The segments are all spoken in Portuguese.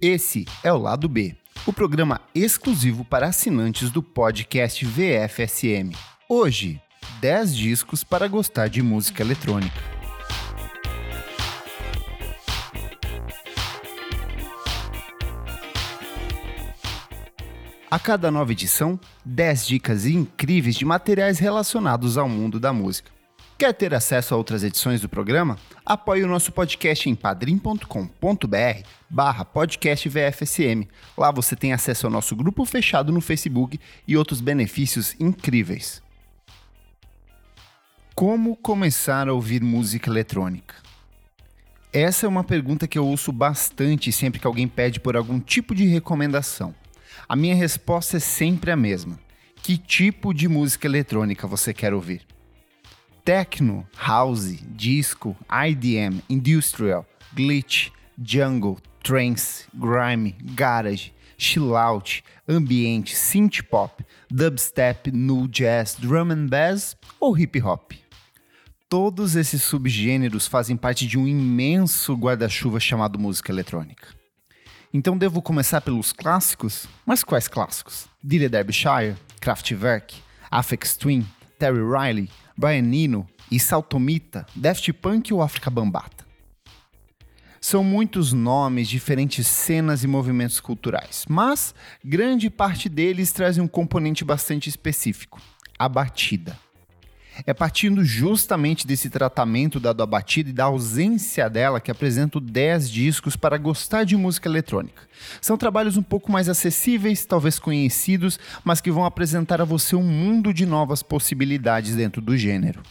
Esse é o Lado B, o programa exclusivo para assinantes do podcast VFSM. Hoje, 10 discos para gostar de música eletrônica. A cada nova edição, 10 dicas incríveis de materiais relacionados ao mundo da música. Quer ter acesso a outras edições do programa? Apoie o nosso podcast em padrim.com.br barra podcast VFSM. Lá você tem acesso ao nosso grupo fechado no Facebook e outros benefícios incríveis. Como começar a ouvir música eletrônica? Essa é uma pergunta que eu ouço bastante sempre que alguém pede por algum tipo de recomendação. A minha resposta é sempre a mesma. Que tipo de música eletrônica você quer ouvir? Techno, house, disco, IDM, industrial, glitch, jungle, trance, grime, garage, chillout, ambiente, synth pop, dubstep, new jazz, drum and bass ou hip hop. Todos esses subgêneros fazem parte de um imenso guarda-chuva chamado música eletrônica. Então devo começar pelos clássicos? Mas quais clássicos? Dilly Derbyshire, Kraftwerk, Aphex Twin, Terry Riley, Brian Eno e Saltomita, Daft Punk ou África Bambata. São muitos nomes, diferentes cenas e movimentos culturais, mas grande parte deles trazem um componente bastante específico: a batida. É partindo justamente desse tratamento dado à batida e da ausência dela que apresento 10 discos para gostar de música eletrônica. São trabalhos um pouco mais acessíveis, talvez conhecidos, mas que vão apresentar a você um mundo de novas possibilidades dentro do gênero.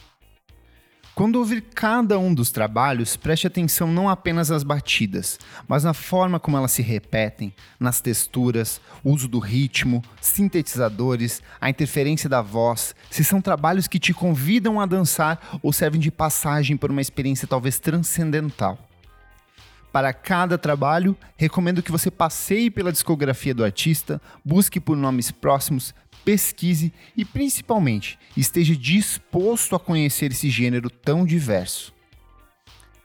Quando ouvir cada um dos trabalhos, preste atenção não apenas às batidas, mas na forma como elas se repetem, nas texturas, uso do ritmo, sintetizadores, a interferência da voz, se são trabalhos que te convidam a dançar ou servem de passagem por uma experiência talvez transcendental. Para cada trabalho, recomendo que você passeie pela discografia do artista, busque por nomes próximos, pesquise e, principalmente, esteja disposto a conhecer esse gênero tão diverso.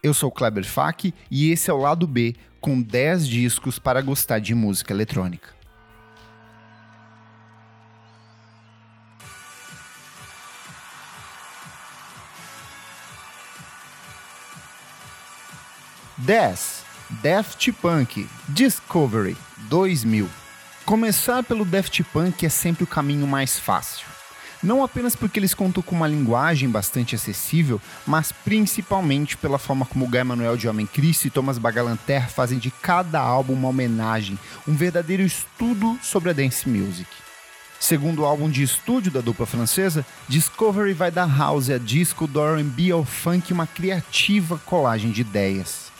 Eu sou Kleber Fak e esse é o lado B com 10 discos para gostar de música eletrônica. Dez Daft Punk Discovery 2000. Começar pelo Daft Punk é sempre o caminho mais fácil. Não apenas porque eles contam com uma linguagem bastante acessível, mas principalmente pela forma como Guy Manuel de Homem Cristo e Thomas Bagalanter fazem de cada álbum uma homenagem, um verdadeiro estudo sobre a dance music. Segundo o álbum de estúdio da dupla francesa, Discovery vai da house a disco, do R&B ao funk uma criativa colagem de ideias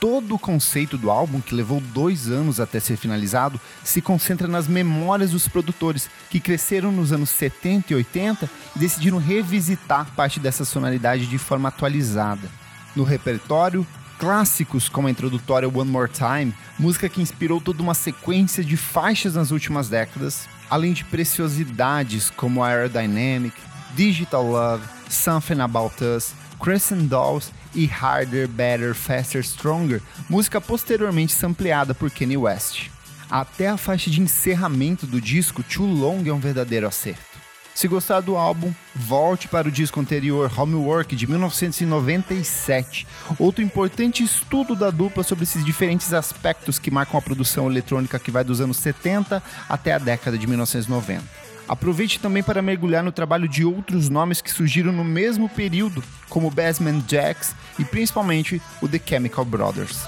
todo o conceito do álbum, que levou dois anos até ser finalizado, se concentra nas memórias dos produtores, que cresceram nos anos 70 e 80 e decidiram revisitar parte dessa sonoridade de forma atualizada. No repertório, clássicos como a introdutória One More Time, música que inspirou toda uma sequência de faixas nas últimas décadas, além de preciosidades como Aerodynamic, Digital Love, Something About Us, Crescent Dolls e Harder, Better, Faster, Stronger, música posteriormente sampleada por Kanye West. Até a faixa de encerramento do disco, Too Long, é um verdadeiro acerto. Se gostar do álbum, volte para o disco anterior, Homework, de 1997, outro importante estudo da dupla sobre esses diferentes aspectos que marcam a produção eletrônica que vai dos anos 70 até a década de 1990. Aproveite também para mergulhar no trabalho de outros nomes que surgiram no mesmo período, como Bassman Jacks e principalmente o The Chemical Brothers.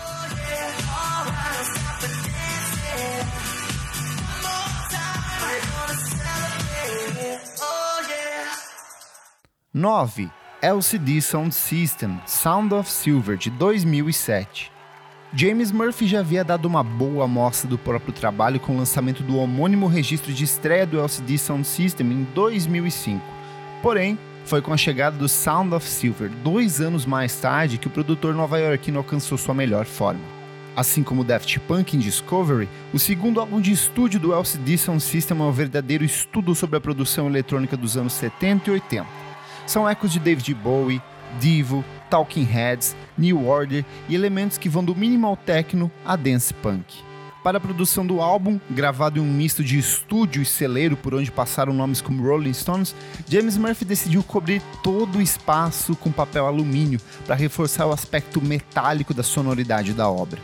Nove LCD Sound System Sound of Silver de 2007. James Murphy já havia dado uma boa amostra do próprio trabalho com o lançamento do homônimo registro de estreia do LCD Sound System em 2005. Porém, foi com a chegada do Sound of Silver, dois anos mais tarde, que o produtor nova-iorquino alcançou sua melhor forma. Assim como Daft Punk em Discovery, o segundo álbum de estúdio do LCD Sound System é um verdadeiro estudo sobre a produção eletrônica dos anos 70 e 80. São ecos de David Bowie, Divo, Talking Heads, New Order e elementos que vão do minimal techno a dance punk. Para a produção do álbum, gravado em um misto de estúdio e celeiro por onde passaram nomes como Rolling Stones, James Murphy decidiu cobrir todo o espaço com papel alumínio para reforçar o aspecto metálico da sonoridade da obra.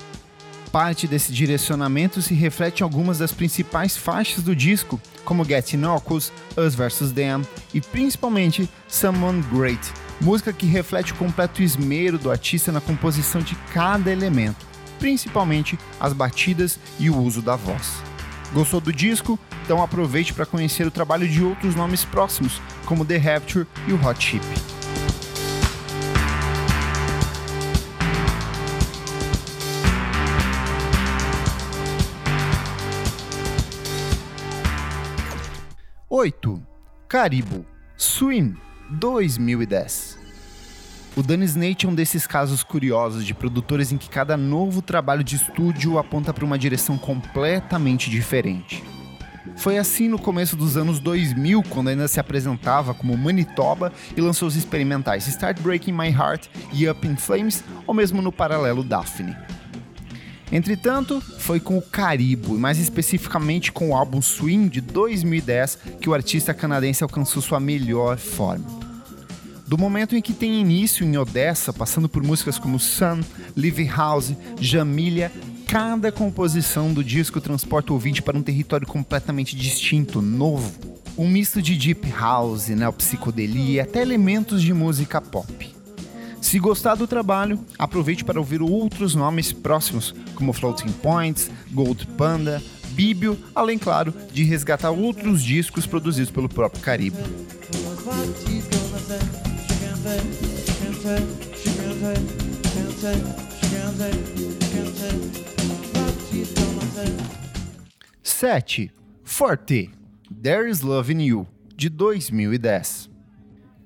Parte desse direcionamento se reflete em algumas das principais faixas do disco, como Get Knuckles, Us vs. Them e principalmente Someone Great, música que reflete o completo esmero do artista na composição de cada elemento, principalmente as batidas e o uso da voz. Gostou do disco? Então aproveite para conhecer o trabalho de outros nomes próximos, como The Rapture e o Hot Chip. Oito. Caribou Swim 2010 o Dennis Nate é um desses casos curiosos de produtores em que cada novo trabalho de estúdio aponta para uma direção completamente diferente. Foi assim no começo dos anos 2000, quando ainda se apresentava como Manitoba e lançou os experimentais Start Breaking My Heart e Up in Flames, ou mesmo no paralelo Daphne. Entretanto, foi com o Caribo, mais especificamente com o álbum Swing de 2010, que o artista canadense alcançou sua melhor forma. Do momento em que tem início em Odessa, passando por músicas como Sun, Live House, Jamília, cada composição do disco transporta o ouvinte para um território completamente distinto, novo. Um misto de deep house, neopsicodelia e até elementos de música pop. Se gostar do trabalho, aproveite para ouvir outros nomes próximos, como Floating Points, Gold Panda, Bíbio, além, claro, de resgatar outros discos produzidos pelo próprio Caribe. 7. Forte There is Love in You, de 2010.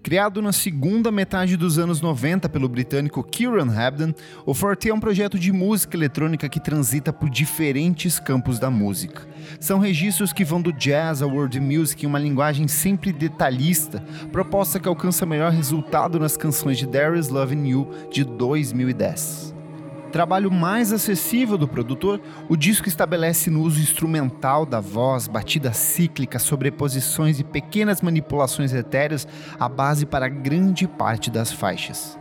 Criado na segunda metade dos anos 90 pelo britânico Kieran Hebden, o Forte é um projeto de música eletrônica que transita por diferentes campos da música. São registros que vão do jazz ao world music em uma linguagem sempre detalhista, proposta que alcança melhor resultado nas canções de There Is Love in You de 2010 trabalho mais acessível do produtor, o disco estabelece no uso instrumental da voz, batida cíclica, sobreposições e pequenas manipulações etéreas a base para grande parte das faixas.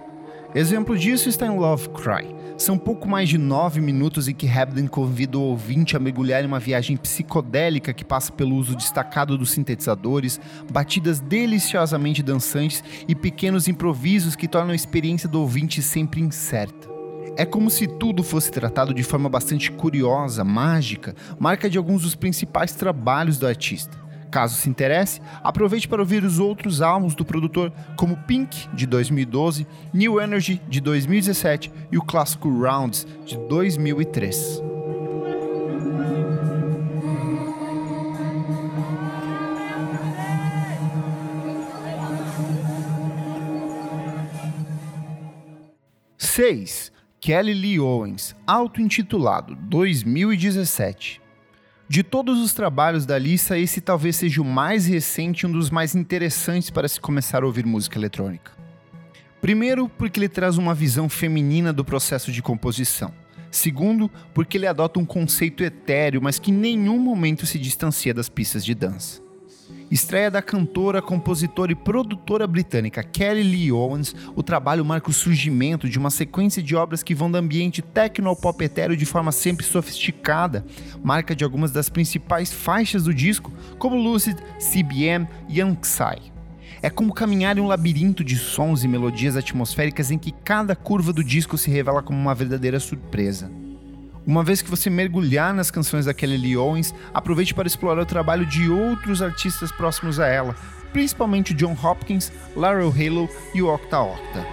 Exemplo disso está em Love Cry. São pouco mais de nove minutos em que Hebden convida o ouvinte a mergulhar em uma viagem psicodélica que passa pelo uso destacado dos sintetizadores, batidas deliciosamente dançantes e pequenos improvisos que tornam a experiência do ouvinte sempre incerta. É como se tudo fosse tratado de forma bastante curiosa, mágica, marca de alguns dos principais trabalhos do artista. Caso se interesse, aproveite para ouvir os outros álbuns do produtor, como Pink, de 2012, New Energy, de 2017 e o clássico Rounds, de 2003. Seis. Kelly Lee Owens, auto-intitulado 2017. De todos os trabalhos da lista, esse talvez seja o mais recente e um dos mais interessantes para se começar a ouvir música eletrônica. Primeiro, porque ele traz uma visão feminina do processo de composição. Segundo, porque ele adota um conceito etéreo, mas que em nenhum momento se distancia das pistas de dança. Estreia da cantora, compositora e produtora britânica Kelly Lee Owens, o trabalho marca o surgimento de uma sequência de obras que vão do ambiente techno ao pop etéreo de forma sempre sofisticada, marca de algumas das principais faixas do disco, como Lucid, CBM e Psy. É como caminhar em um labirinto de sons e melodias atmosféricas em que cada curva do disco se revela como uma verdadeira surpresa. Uma vez que você mergulhar nas canções da Kelly Lee Owens, aproveite para explorar o trabalho de outros artistas próximos a ela, principalmente John Hopkins, Laurel Halo e o Octa Octa.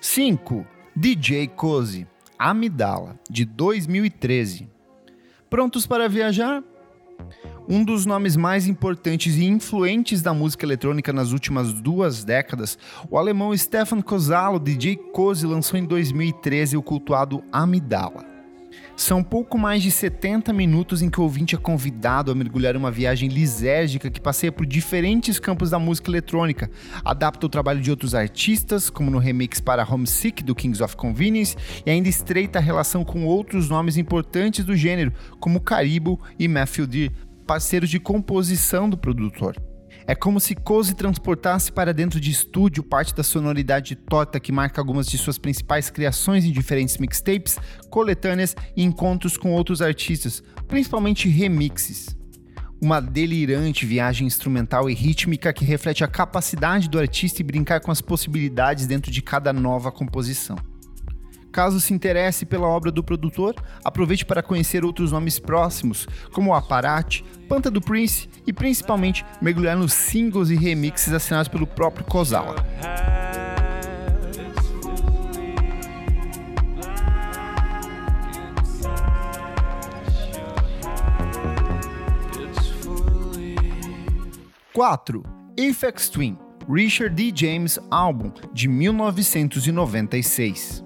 Cinco. DJ Cozy, Amidala, de 2013. Prontos para viajar? Um dos nomes mais importantes e influentes da música eletrônica nas últimas duas décadas, o alemão Stefan Kozalo, DJ Cozy, lançou em 2013 o cultuado Amidala. São pouco mais de 70 minutos em que o ouvinte é convidado a mergulhar em uma viagem lisérgica que passeia por diferentes campos da música eletrônica, adapta o trabalho de outros artistas, como no remix para Homesick do Kings of Convenience, e ainda estreita a relação com outros nomes importantes do gênero, como Caribou e Matthew Deer, parceiros de composição do produtor. É como se Cozy transportasse para dentro de estúdio parte da sonoridade torta que marca algumas de suas principais criações em diferentes mixtapes, coletâneas e encontros com outros artistas, principalmente remixes. Uma delirante viagem instrumental e rítmica que reflete a capacidade do artista em brincar com as possibilidades dentro de cada nova composição. Caso se interesse pela obra do produtor, aproveite para conhecer outros nomes próximos, como o Aparat, Panta do Prince e principalmente mergulhar nos singles e remixes assinados pelo próprio Kozawa. Quatro, Aphex Twin, Richard D. James álbum de 1996.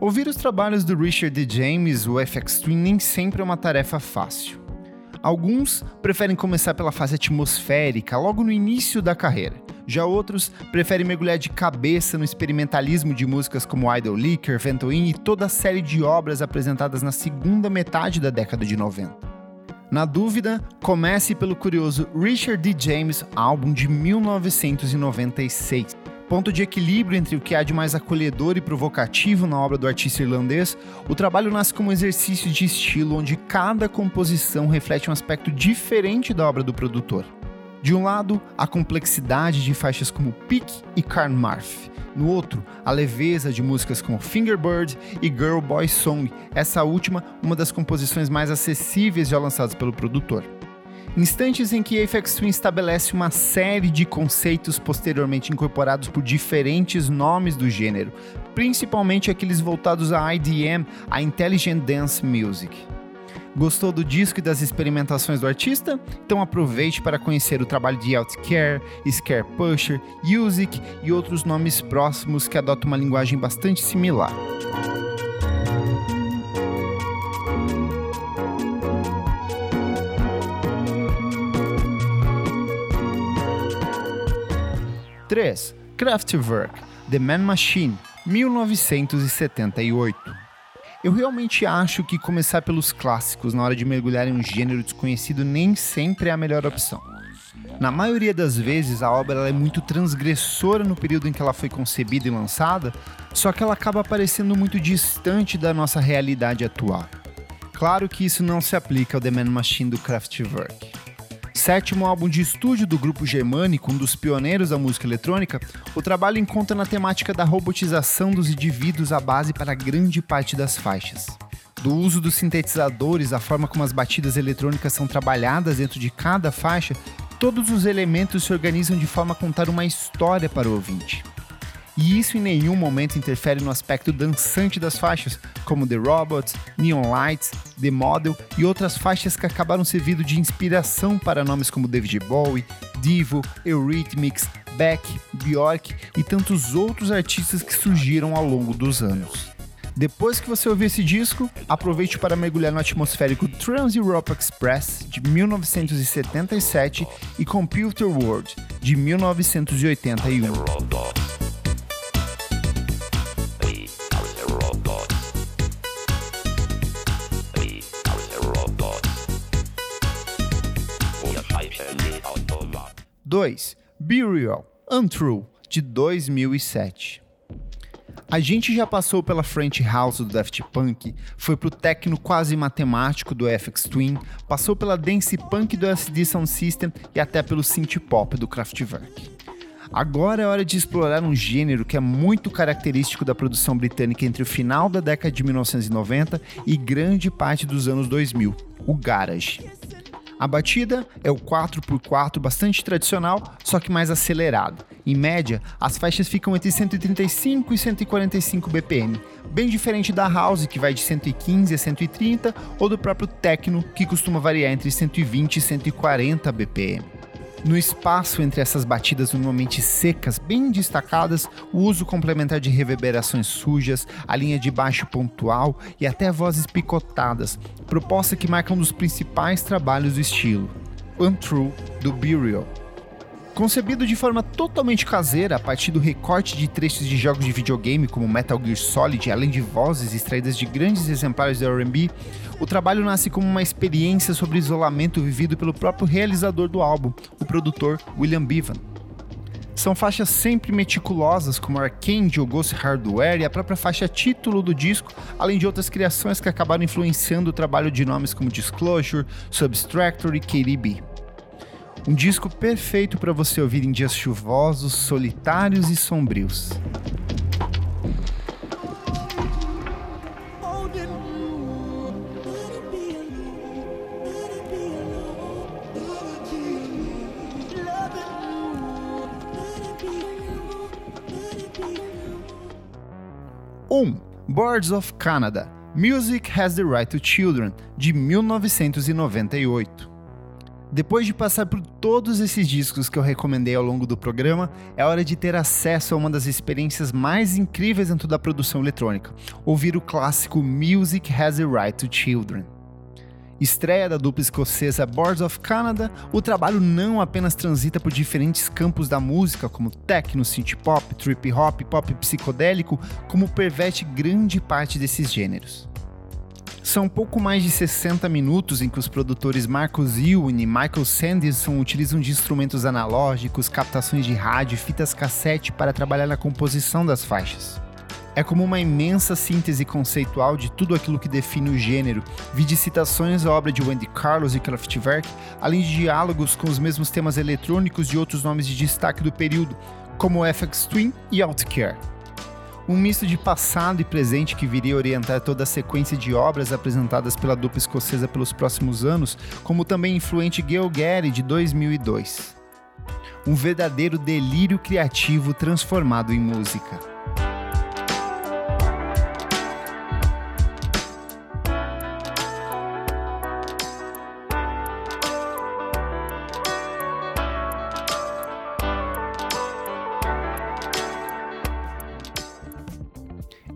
Ouvir os trabalhos do Richard D. James, o FX Twin, nem sempre é uma tarefa fácil. Alguns preferem começar pela fase atmosférica, logo no início da carreira. Já outros preferem mergulhar de cabeça no experimentalismo de músicas como Idle Liquor, Ventoin e toda a série de obras apresentadas na segunda metade da década de 90. Na dúvida, comece pelo curioso Richard D. James, álbum de 1996 ponto de equilíbrio entre o que há de mais acolhedor e provocativo na obra do artista irlandês, o trabalho nasce como um exercício de estilo onde cada composição reflete um aspecto diferente da obra do produtor. De um lado, a complexidade de faixas como Peak e Carn Marf. No outro, a leveza de músicas como Fingerbird e Girl Boy Song, essa última uma das composições mais acessíveis já lançadas pelo produtor. Instantes em que Aphex Twin estabelece uma série de conceitos posteriormente incorporados por diferentes nomes do gênero, principalmente aqueles voltados a IDM, a Intelligent Dance Music. Gostou do disco e das experimentações do artista? Então aproveite para conhecer o trabalho de Outcare, Scare Pusher, Music e outros nomes próximos que adotam uma linguagem bastante similar. 3. Kraftwerk, The Man Machine, 1978. Eu realmente acho que começar pelos clássicos na hora de mergulhar em um gênero desconhecido nem sempre é a melhor opção. Na maioria das vezes, a obra é muito transgressora no período em que ela foi concebida e lançada, só que ela acaba parecendo muito distante da nossa realidade atual. Claro que isso não se aplica ao The Man Machine do Kraftwerk sétimo álbum de estúdio do grupo germânico, um dos pioneiros da música eletrônica, o trabalho encontra na temática da robotização dos indivíduos a base para grande parte das faixas. Do uso dos sintetizadores, a forma como as batidas eletrônicas são trabalhadas dentro de cada faixa, todos os elementos se organizam de forma a contar uma história para o ouvinte e isso em nenhum momento interfere no aspecto dançante das faixas, como The Robots, Neon Lights, The Model e outras faixas que acabaram servindo de inspiração para nomes como David Bowie, Divo, Eurythmics, Beck, Bjork e tantos outros artistas que surgiram ao longo dos anos. Depois que você ouvir esse disco, aproveite para mergulhar no atmosférico Trans Europe Express de 1977 e Computer World de 1981. 2. Burial Untrue, de 2007. A gente já passou pela French House do Daft Punk, foi pro techno quase matemático do FX Twin, passou pela dance punk do SD Sound System e até pelo synth pop do Kraftwerk. Agora é hora de explorar um gênero que é muito característico da produção britânica entre o final da década de 1990 e grande parte dos anos 2000, o garage. A batida é o 4x4 bastante tradicional, só que mais acelerado. Em média, as faixas ficam entre 135 e 145 BPM, bem diferente da house que vai de 115 a 130 ou do próprio techno que costuma variar entre 120 e 140 BPM. No espaço entre essas batidas normalmente secas, bem destacadas, o uso complementar de reverberações sujas, a linha de baixo pontual e até vozes picotadas, proposta que marca um dos principais trabalhos do estilo, Untrue, do Burial. Concebido de forma totalmente caseira a partir do recorte de trechos de jogos de videogame como Metal Gear Solid, além de vozes extraídas de grandes exemplares do R&B, o trabalho nasce como uma experiência sobre isolamento vivido pelo próprio realizador do álbum, o produtor William Bevan. São faixas sempre meticulosas, como Arcane, Ghost Hardware e a própria faixa título do disco, além de outras criações que acabaram influenciando o trabalho de nomes como Disclosure, Substractor e KDB. Um disco perfeito para você ouvir em dias chuvosos, solitários e sombrios. Um, Boards of Canada, Music Has the Right to Children, de 1998. Depois de passar por todos esses discos que eu recomendei ao longo do programa, é hora de ter acesso a uma das experiências mais incríveis dentro da produção eletrônica: ouvir o clássico Music Has a Right to Children. Estreia da dupla escocesa Boards of Canada, o trabalho não apenas transita por diferentes campos da música, como techno, synth pop, trip hop, pop psicodélico, como perverte grande parte desses gêneros. São pouco mais de 60 minutos em que os produtores Marcus Ewan e Michael Sanderson utilizam de instrumentos analógicos, captações de rádio e fitas cassete para trabalhar na composição das faixas. É como uma imensa síntese conceitual de tudo aquilo que define o gênero, vide citações à obra de Wendy Carlos e Kraftwerk, além de diálogos com os mesmos temas eletrônicos de outros nomes de destaque do período, como FX Twin e Outcare um misto de passado e presente que viria a orientar toda a sequência de obras apresentadas pela dupla escocesa pelos próximos anos, como também influente Gail Gary de 2002. Um verdadeiro delírio criativo transformado em música.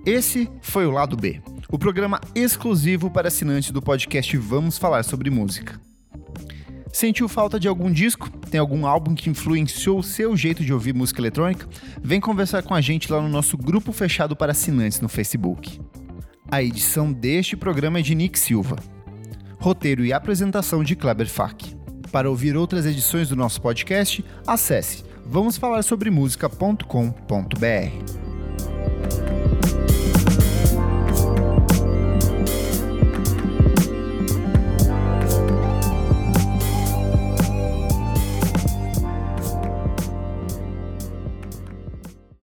Esse foi o lado B, o programa exclusivo para assinantes do podcast Vamos Falar sobre Música. Sentiu falta de algum disco? Tem algum álbum que influenciou o seu jeito de ouvir música eletrônica? Vem conversar com a gente lá no nosso grupo fechado para assinantes no Facebook. A edição deste programa é de Nick Silva. Roteiro e apresentação de Kleber Fak. Para ouvir outras edições do nosso podcast, acesse vamosfalarsobremusica.com.br.